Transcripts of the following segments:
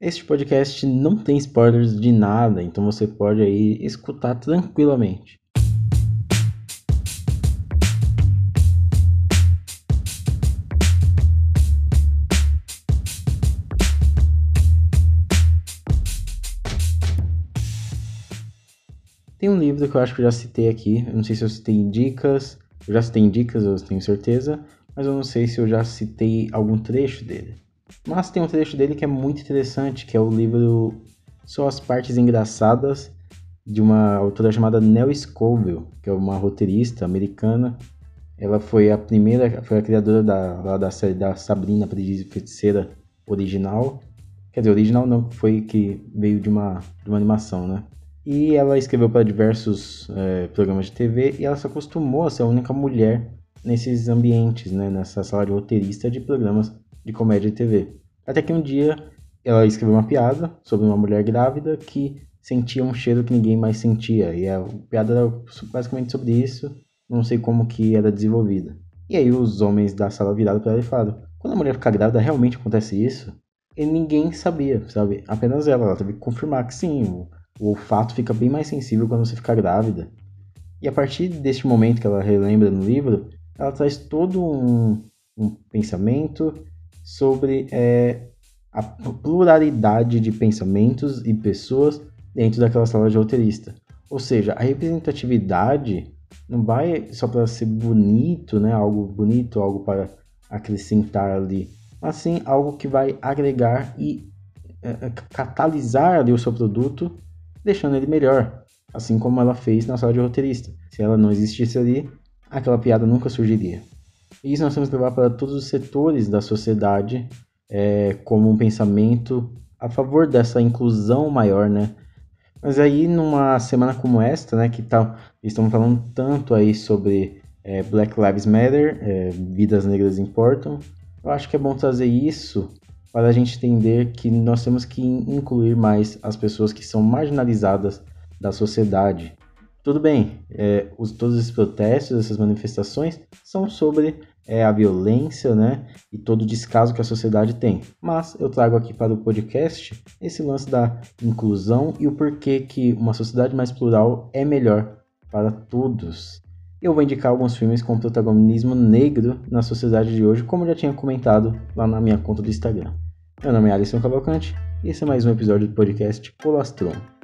Este podcast não tem spoilers de nada, então você pode aí escutar tranquilamente. Tem um livro que eu acho que eu já citei aqui, eu não sei se eu citei dicas, eu já citei dicas, eu tenho certeza, mas eu não sei se eu já citei algum trecho dele. Mas tem um trecho dele que é muito interessante, que é o livro Só as Partes Engraçadas, de uma autora chamada Nell Scovell, que é uma roteirista americana. Ela foi a primeira, foi a criadora da, da série da Sabrina, Aprendiz Feiticeira original. Quer dizer, original não, foi que veio de uma, de uma animação, né? E ela escreveu para diversos é, programas de TV e ela se acostumou a ser a única mulher nesses ambientes, né? Nessa sala de roteirista de programas de comédia de TV. Até que um dia ela escreveu uma piada sobre uma mulher grávida que sentia um cheiro que ninguém mais sentia. E a piada era basicamente sobre isso, não sei como que era desenvolvida. E aí os homens da sala viraram para ela e falaram: quando a mulher fica grávida, realmente acontece isso? E ninguém sabia, sabe? Apenas ela. Ela teve que confirmar que sim, o, o olfato fica bem mais sensível quando você fica grávida. E a partir deste momento que ela relembra no livro, ela traz todo um, um pensamento sobre é, a pluralidade de pensamentos e pessoas dentro daquela sala de roteirista. Ou seja, a representatividade não vai só para ser bonito, né? Algo bonito, algo para acrescentar ali, mas sim algo que vai agregar e é, é catalisar ali o seu produto, deixando ele melhor, assim como ela fez na sala de roteirista. Se ela não existisse ali, aquela piada nunca surgiria. Isso nós temos que levar para todos os setores da sociedade é, como um pensamento a favor dessa inclusão maior, né? Mas aí numa semana como esta, né, que tá, estamos falando tanto aí sobre é, Black Lives Matter, é, vidas negras importam, eu acho que é bom trazer isso para a gente entender que nós temos que incluir mais as pessoas que são marginalizadas da sociedade. Tudo bem, é, os, todos esses protestos, essas manifestações são sobre é, a violência, né, e todo o descaso que a sociedade tem. Mas eu trago aqui para o podcast esse lance da inclusão e o porquê que uma sociedade mais plural é melhor para todos. Eu vou indicar alguns filmes com protagonismo negro na sociedade de hoje, como já tinha comentado lá na minha conta do Instagram. Meu nome é Alisson Cavalcante e esse é mais um episódio do podcast Colastron.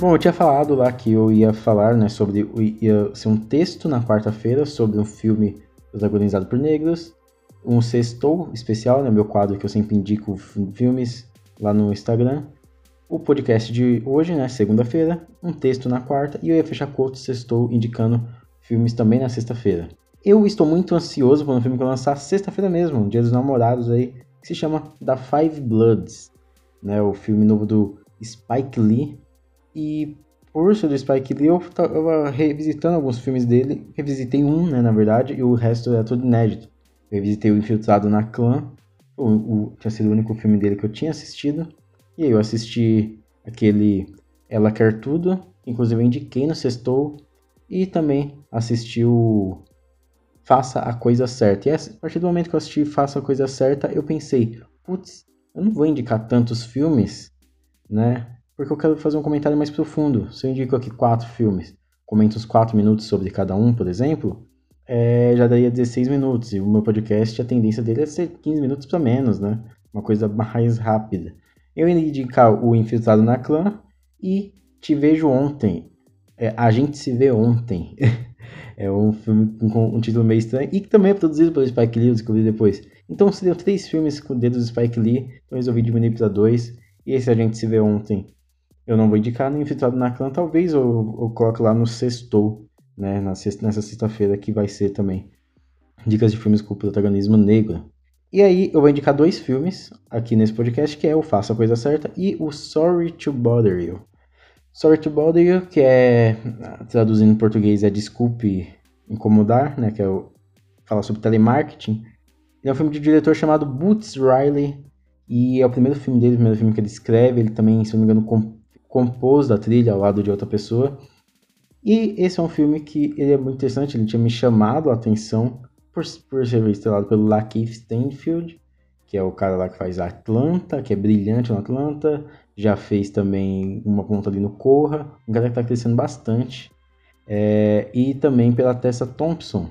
Bom, eu tinha falado lá que eu ia falar, né, sobre. ia ser um texto na quarta-feira sobre um filme protagonizado por negros. Um sextou especial, né, meu quadro que eu sempre indico filmes lá no Instagram. O podcast de hoje, né, segunda-feira. Um texto na quarta. E eu ia fechar com outro sextou indicando filmes também na sexta-feira. Eu estou muito ansioso para um filme que vai lançar sexta-feira mesmo, Dia dos Namorados aí, que se chama The Five Bloods, né, o filme novo do Spike Lee e por ser do Spike Lee, eu tava revisitando alguns filmes dele. Revisitei um, né, na verdade, e o resto é tudo inédito. Eu revisitei o Infiltrado na Clã, o, o, tinha sido o único filme dele que eu tinha assistido. E aí eu assisti aquele Ela Quer Tudo, inclusive eu indiquei no Sextou. E também assisti o Faça a Coisa Certa. E a partir do momento que eu assisti Faça a Coisa Certa, eu pensei, putz, eu não vou indicar tantos filmes, né? Porque eu quero fazer um comentário mais profundo. Se eu indico aqui quatro filmes, comento os quatro minutos sobre cada um, por exemplo, é, já daria 16 minutos. E o meu podcast, a tendência dele é ser 15 minutos para menos, né? Uma coisa mais rápida. Eu ia indicar o Infiltrado na Clã e Te Vejo Ontem. É, a Gente Se Vê Ontem. é um filme com um título meio estranho e que também é produzido pelo Spike Lee, eu descobri depois. Então seriam três filmes com dedos do Spike Lee, então resolvi diminuir para dois. E esse A Gente Se Vê Ontem eu não vou indicar no Infiltrado na Clã, talvez eu, eu coloque lá no Sextou, né, na sexta, nessa sexta-feira que vai ser também dicas de filmes com protagonismo negro. E aí eu vou indicar dois filmes aqui nesse podcast, que é o Faça a Coisa Certa e o Sorry to Bother You. Sorry to Bother You, que é, traduzindo em português, é Desculpe Incomodar, né, que é o, sobre telemarketing. Ele é um filme de um diretor chamado Boots Riley, e é o primeiro filme dele, o primeiro filme que ele escreve, ele também, se não me engano, compôs da trilha ao lado de outra pessoa. E esse é um filme que ele é muito interessante, ele tinha me chamado a atenção por, por ser estrelado pelo Lakeith Stanfield, que é o cara lá que faz Atlanta, que é brilhante no Atlanta, já fez também uma ponta ali no Corra, um cara que está crescendo bastante. É, e também pela Tessa Thompson,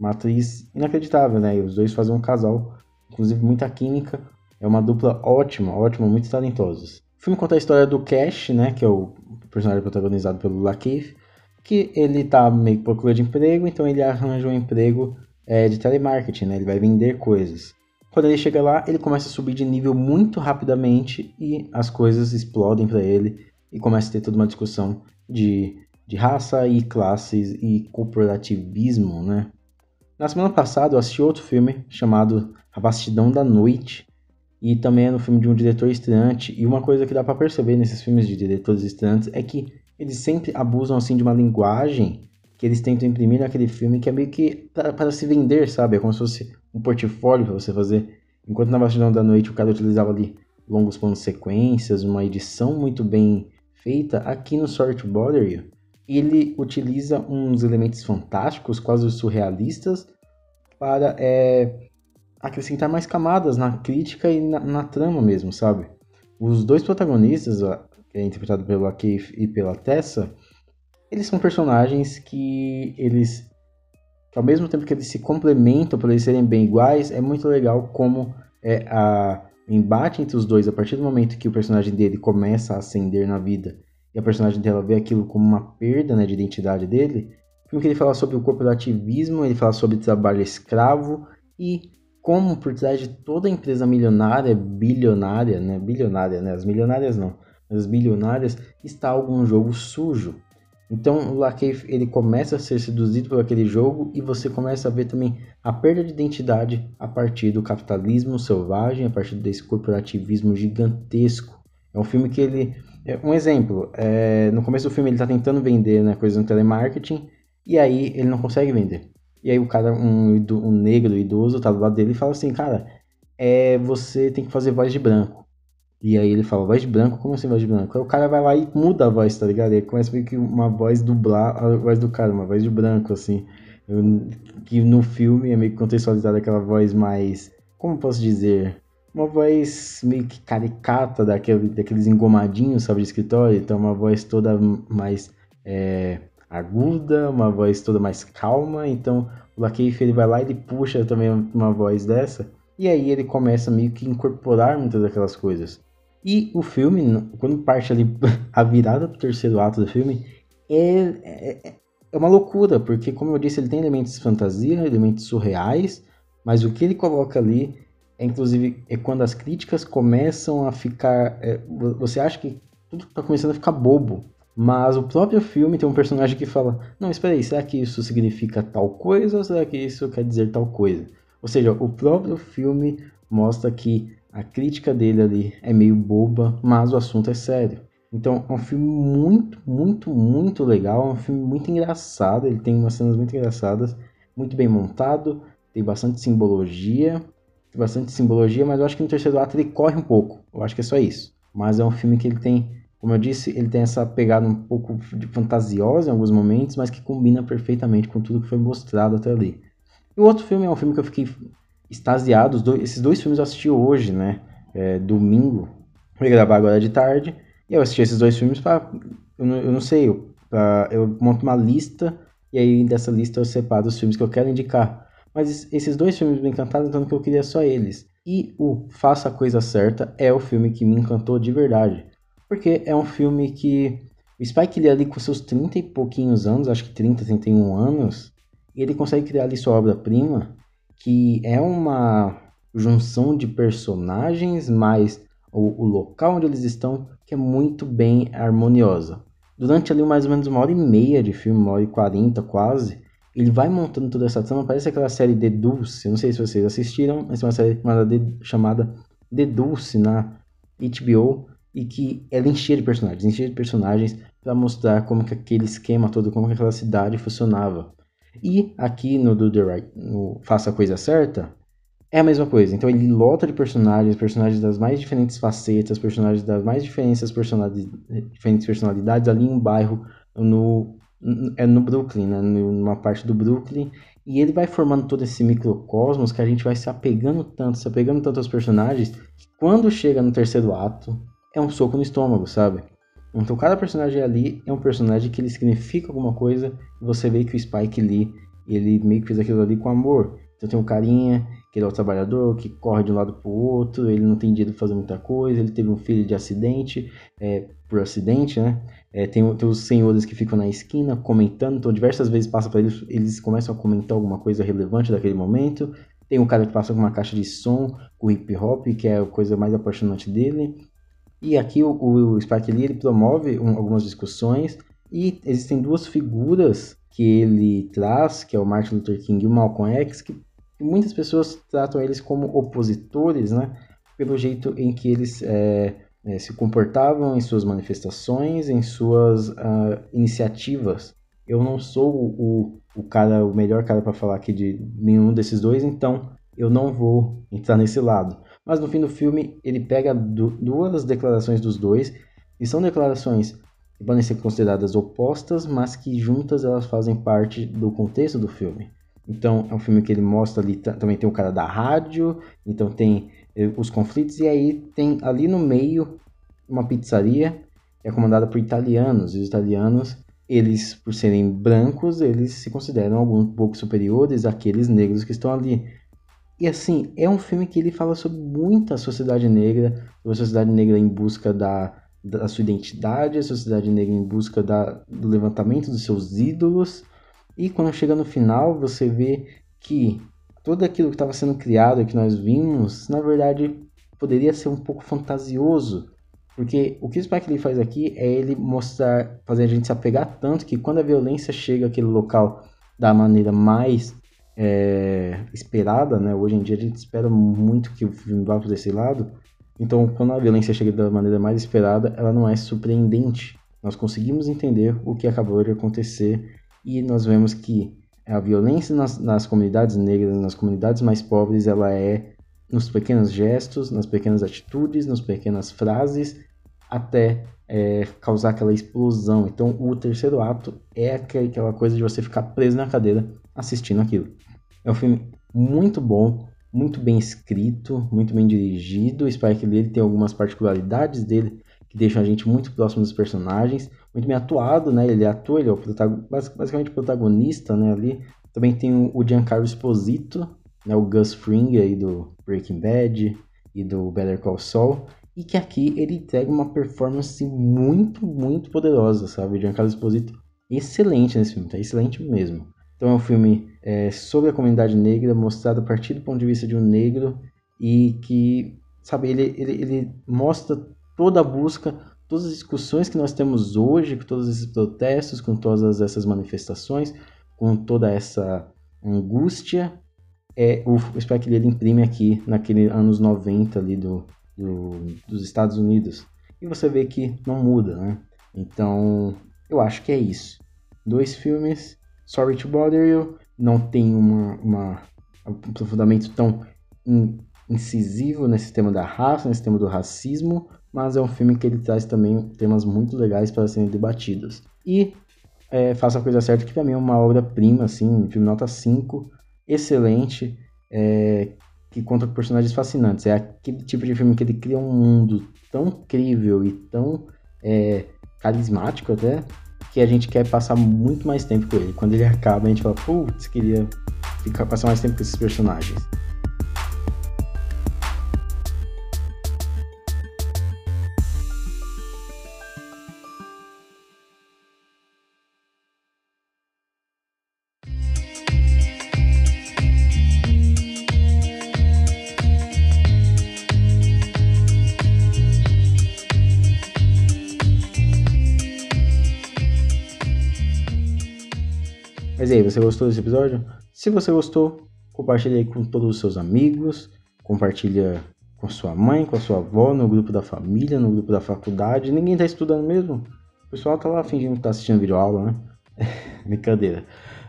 uma atriz inacreditável, né? E os dois fazem um casal, inclusive muita química. É uma dupla ótima, ótima, muito talentosos. Filme conta a história do Cash, né? Que é o personagem protagonizado pelo Lakeith, que ele tá meio que procura de emprego, então ele arranja um emprego é, de telemarketing, né? Ele vai vender coisas. Quando ele chega lá, ele começa a subir de nível muito rapidamente e as coisas explodem para ele e começa a ter toda uma discussão de, de raça e classes e corporativismo, né? Na semana passada eu assisti outro filme chamado A Bastidão da Noite e também é no filme de um diretor estreante e uma coisa que dá para perceber nesses filmes de diretores estreantes é que eles sempre abusam assim de uma linguagem que eles tentam imprimir naquele filme que é meio que para se vender, sabe? É como se fosse um portfólio para você fazer. Enquanto na Bastidão da Noite o cara utilizava ali longos planos sequências, uma edição muito bem feita, aqui no Sort Bother ele utiliza uns elementos fantásticos, quase surrealistas, para é, acrescentar mais camadas na crítica e na, na trama mesmo, sabe? Os dois protagonistas, que é interpretado pelo Keith e pela Tessa, eles são personagens que eles ao mesmo tempo que eles se complementam por eles serem bem iguais, é muito legal como é a embate entre os dois a partir do momento que o personagem dele começa a ascender na vida e a personagem dela vê aquilo como uma perda né, de identidade dele. O filme ele fala sobre o corporativismo, ele fala sobre trabalho escravo e como por trás de toda empresa milionária, bilionária, né, bilionária, né, as milionárias não, as bilionárias, está algum jogo sujo. Então o Lakeith ele começa a ser seduzido por aquele jogo e você começa a ver também a perda de identidade a partir do capitalismo selvagem, a partir desse corporativismo gigantesco. É um filme que ele. É um exemplo, é, no começo do filme ele está tentando vender né, coisas no telemarketing e aí ele não consegue vender. E aí o cara, um, um negro idoso, tá do lado dele e fala assim, cara, é, você tem que fazer voz de branco. E aí ele fala, voz de branco? Como assim voz de branco? Aí o cara vai lá e muda a voz, tá ligado? E aí começa meio que uma voz dublar a voz do cara, uma voz de branco, assim. Eu, que no filme é meio que contextualizada aquela voz mais. Como posso dizer? Uma voz meio que caricata daquele, daqueles engomadinhos, sabe, de escritório. Então, uma voz toda mais é, aguda, uma voz toda mais calma. Então, o Lakeith ele vai lá e ele puxa também uma voz dessa. E aí ele começa meio que incorporar muitas daquelas coisas. E o filme, quando parte ali a virada do terceiro ato do filme, é, é, é uma loucura, porque como eu disse, ele tem elementos de fantasia, elementos surreais, mas o que ele coloca ali é inclusive é quando as críticas começam a ficar. É, você acha que tudo está começando a ficar bobo. Mas o próprio filme tem um personagem que fala: Não, espera aí, será que isso significa tal coisa ou será que isso quer dizer tal coisa? Ou seja, o próprio filme mostra que a crítica dele ali é meio boba, mas o assunto é sério. Então é um filme muito, muito, muito legal, é um filme muito engraçado, ele tem umas cenas muito engraçadas, muito bem montado, tem bastante simbologia, tem bastante simbologia, mas eu acho que no terceiro ato ele corre um pouco. Eu acho que é só isso. Mas é um filme que ele tem, como eu disse, ele tem essa pegada um pouco fantasiosa em alguns momentos, mas que combina perfeitamente com tudo que foi mostrado até ali. E o outro filme é um filme que eu fiquei extasiado. Dois, esses dois filmes eu assisti hoje, né? É, domingo. Vou gravar agora de tarde. E eu assisti esses dois filmes para. Eu, eu, não sei, eu, pra, eu monto uma lista e aí dessa lista eu separo os filmes que eu quero indicar. Mas esses dois filmes me encantaram tanto que eu queria só eles. E o Faça a Coisa Certa é o filme que me encantou de verdade. Porque é um filme que. O Spike ele é ali com seus 30 e pouquinhos anos, acho que 30, 31 anos, ele consegue criar ali sua obra-prima que é uma junção de personagens, mais o, o, local onde eles estão, que é muito bem harmoniosa. Durante ali mais ou menos uma hora e meia de filme, uma hora e quarenta quase, ele vai montando toda essa trama, parece aquela série The Dulce, não sei se vocês assistiram, mas é uma série chamada The Dulce na HBO, e que ela enchia de personagens, enchia de personagens para mostrar como que aquele esquema todo, como que aquela cidade funcionava. E aqui no Do The Right, no Faça a Coisa Certa, é a mesma coisa. Então ele lota de personagens, personagens das mais diferentes facetas, personagens das mais diferentes personalidades, diferentes personalidades ali em um bairro no é no Brooklyn, né? numa parte do Brooklyn, e ele vai formando todo esse microcosmos que a gente vai se apegando tanto, se apegando tanto aos personagens, que quando chega no terceiro ato, é um soco no estômago, sabe? Então cada personagem ali é um personagem que ele significa alguma coisa, e você vê que o Spike Lee, ele meio que fez aquilo ali com amor. Então tem um carinha, que ele é o trabalhador, que corre de um lado para o outro, ele não tem dinheiro para fazer muita coisa, ele teve um filho de acidente, é, por acidente, né? É, tem, tem, os senhores que ficam na esquina comentando, então diversas vezes passa para eles, eles começam a comentar alguma coisa relevante daquele momento. Tem um cara que passa com uma caixa de som, com hip hop, que é a coisa mais apaixonante dele. E aqui o, o Spike Lee ele promove um, algumas discussões e existem duas figuras que ele traz, que é o Martin Luther King e o Malcolm X, que muitas pessoas tratam eles como opositores, né? Pelo jeito em que eles é, é, se comportavam em suas manifestações, em suas uh, iniciativas. Eu não sou o, o cara, o melhor cara para falar aqui de nenhum desses dois, então eu não vou entrar nesse lado. Mas no fim do filme ele pega du duas declarações dos dois e são declarações que podem ser consideradas opostas, mas que juntas elas fazem parte do contexto do filme. Então é um filme que ele mostra ali também tem o cara da rádio, então tem os conflitos, e aí tem ali no meio uma pizzaria é comandada por italianos, e os italianos, eles, por serem brancos, eles se consideram algum pouco superiores àqueles negros que estão ali. E assim, é um filme que ele fala sobre muita sociedade negra, a sociedade negra em busca da, da sua identidade, a sociedade negra em busca da, do levantamento dos seus ídolos. E quando chega no final, você vê que tudo aquilo que estava sendo criado, que nós vimos, na verdade poderia ser um pouco fantasioso. Porque o que o Spike Lee faz aqui é ele mostrar, fazer a gente se apegar tanto que quando a violência chega àquele local da maneira mais é, esperada, né? Hoje em dia a gente espera muito que o filme vá para esse lado. Então, quando a violência chega da maneira mais esperada, ela não é surpreendente. Nós conseguimos entender o que acabou de acontecer e nós vemos que a violência nas, nas comunidades negras, nas comunidades mais pobres, ela é nos pequenos gestos, nas pequenas atitudes, nas pequenas frases, até é, causar aquela explosão. Então, o terceiro ato é aquela coisa de você ficar preso na cadeira assistindo aquilo. É um filme muito bom, muito bem escrito, muito bem dirigido. O Spike Lee tem algumas particularidades dele que deixam a gente muito próximo dos personagens, muito bem atuado, né? Ele atua, ele é o basicamente o protagonista, né? Ali também tem o Giancarlo Esposito, né? O Gus Fring aí do Breaking Bad e do Better Call Saul, e que aqui ele entrega uma performance muito, muito poderosa, sabe? O Giancarlo Esposito excelente nesse filme, tá excelente mesmo. Então é um filme é, sobre a comunidade negra, mostrado a partir do ponto de vista de um negro e que, sabe, ele, ele, ele mostra toda a busca, todas as discussões que nós temos hoje, com todos esses protestos, com todas essas manifestações, com toda essa angústia, é, o Spike ele imprime aqui naqueles anos 90 ali do, do, dos Estados Unidos. E você vê que não muda, né? Então, eu acho que é isso. Dois filmes, Sorry to Bother You, não tem uma, uma um aprofundamento tão in, incisivo nesse tema da raça, nesse tema do racismo, mas é um filme que ele traz também temas muito legais para serem debatidos. E é, Faça a Coisa Certa, que para mim é uma obra-prima, assim, um filme nota 5, excelente, é, que conta com personagens fascinantes. É aquele tipo de filme que ele cria um mundo tão incrível e tão é, carismático até, que a gente quer passar muito mais tempo com ele. Quando ele acaba, a gente fala, putz, queria ficar, passar mais tempo com esses personagens. Você gostou desse episódio? Se você gostou, compartilhe aí com todos os seus amigos, compartilha com sua mãe, com a sua avó, no grupo da família, no grupo da faculdade. Ninguém tá estudando mesmo. O pessoal tá lá fingindo que tá assistindo vídeo aula, né? Brincadeira.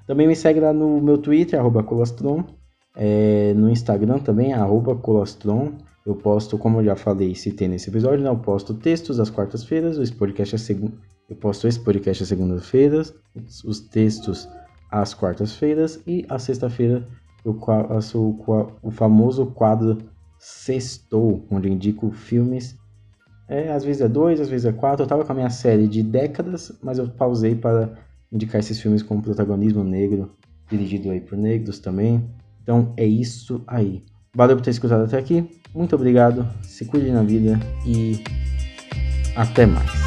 Também me segue lá no meu Twitter, arroba colostron. É, no Instagram também, arroba colostron. Eu posto, como eu já falei, citei nesse episódio, né? Eu posto textos às quartas-feiras, esse podcast é segunda. Eu posto esse podcast às segundas-feiras, os textos às quartas-feiras e à sexta-feira eu faço o famoso quadro Sextou, onde indico filmes. É, às vezes é dois, às vezes é quatro. Eu tava com a minha série de décadas, mas eu pausei para indicar esses filmes com protagonismo negro, dirigido aí por negros também. Então é isso aí. Valeu por ter escutado até aqui. Muito obrigado. Se cuide na vida e até mais.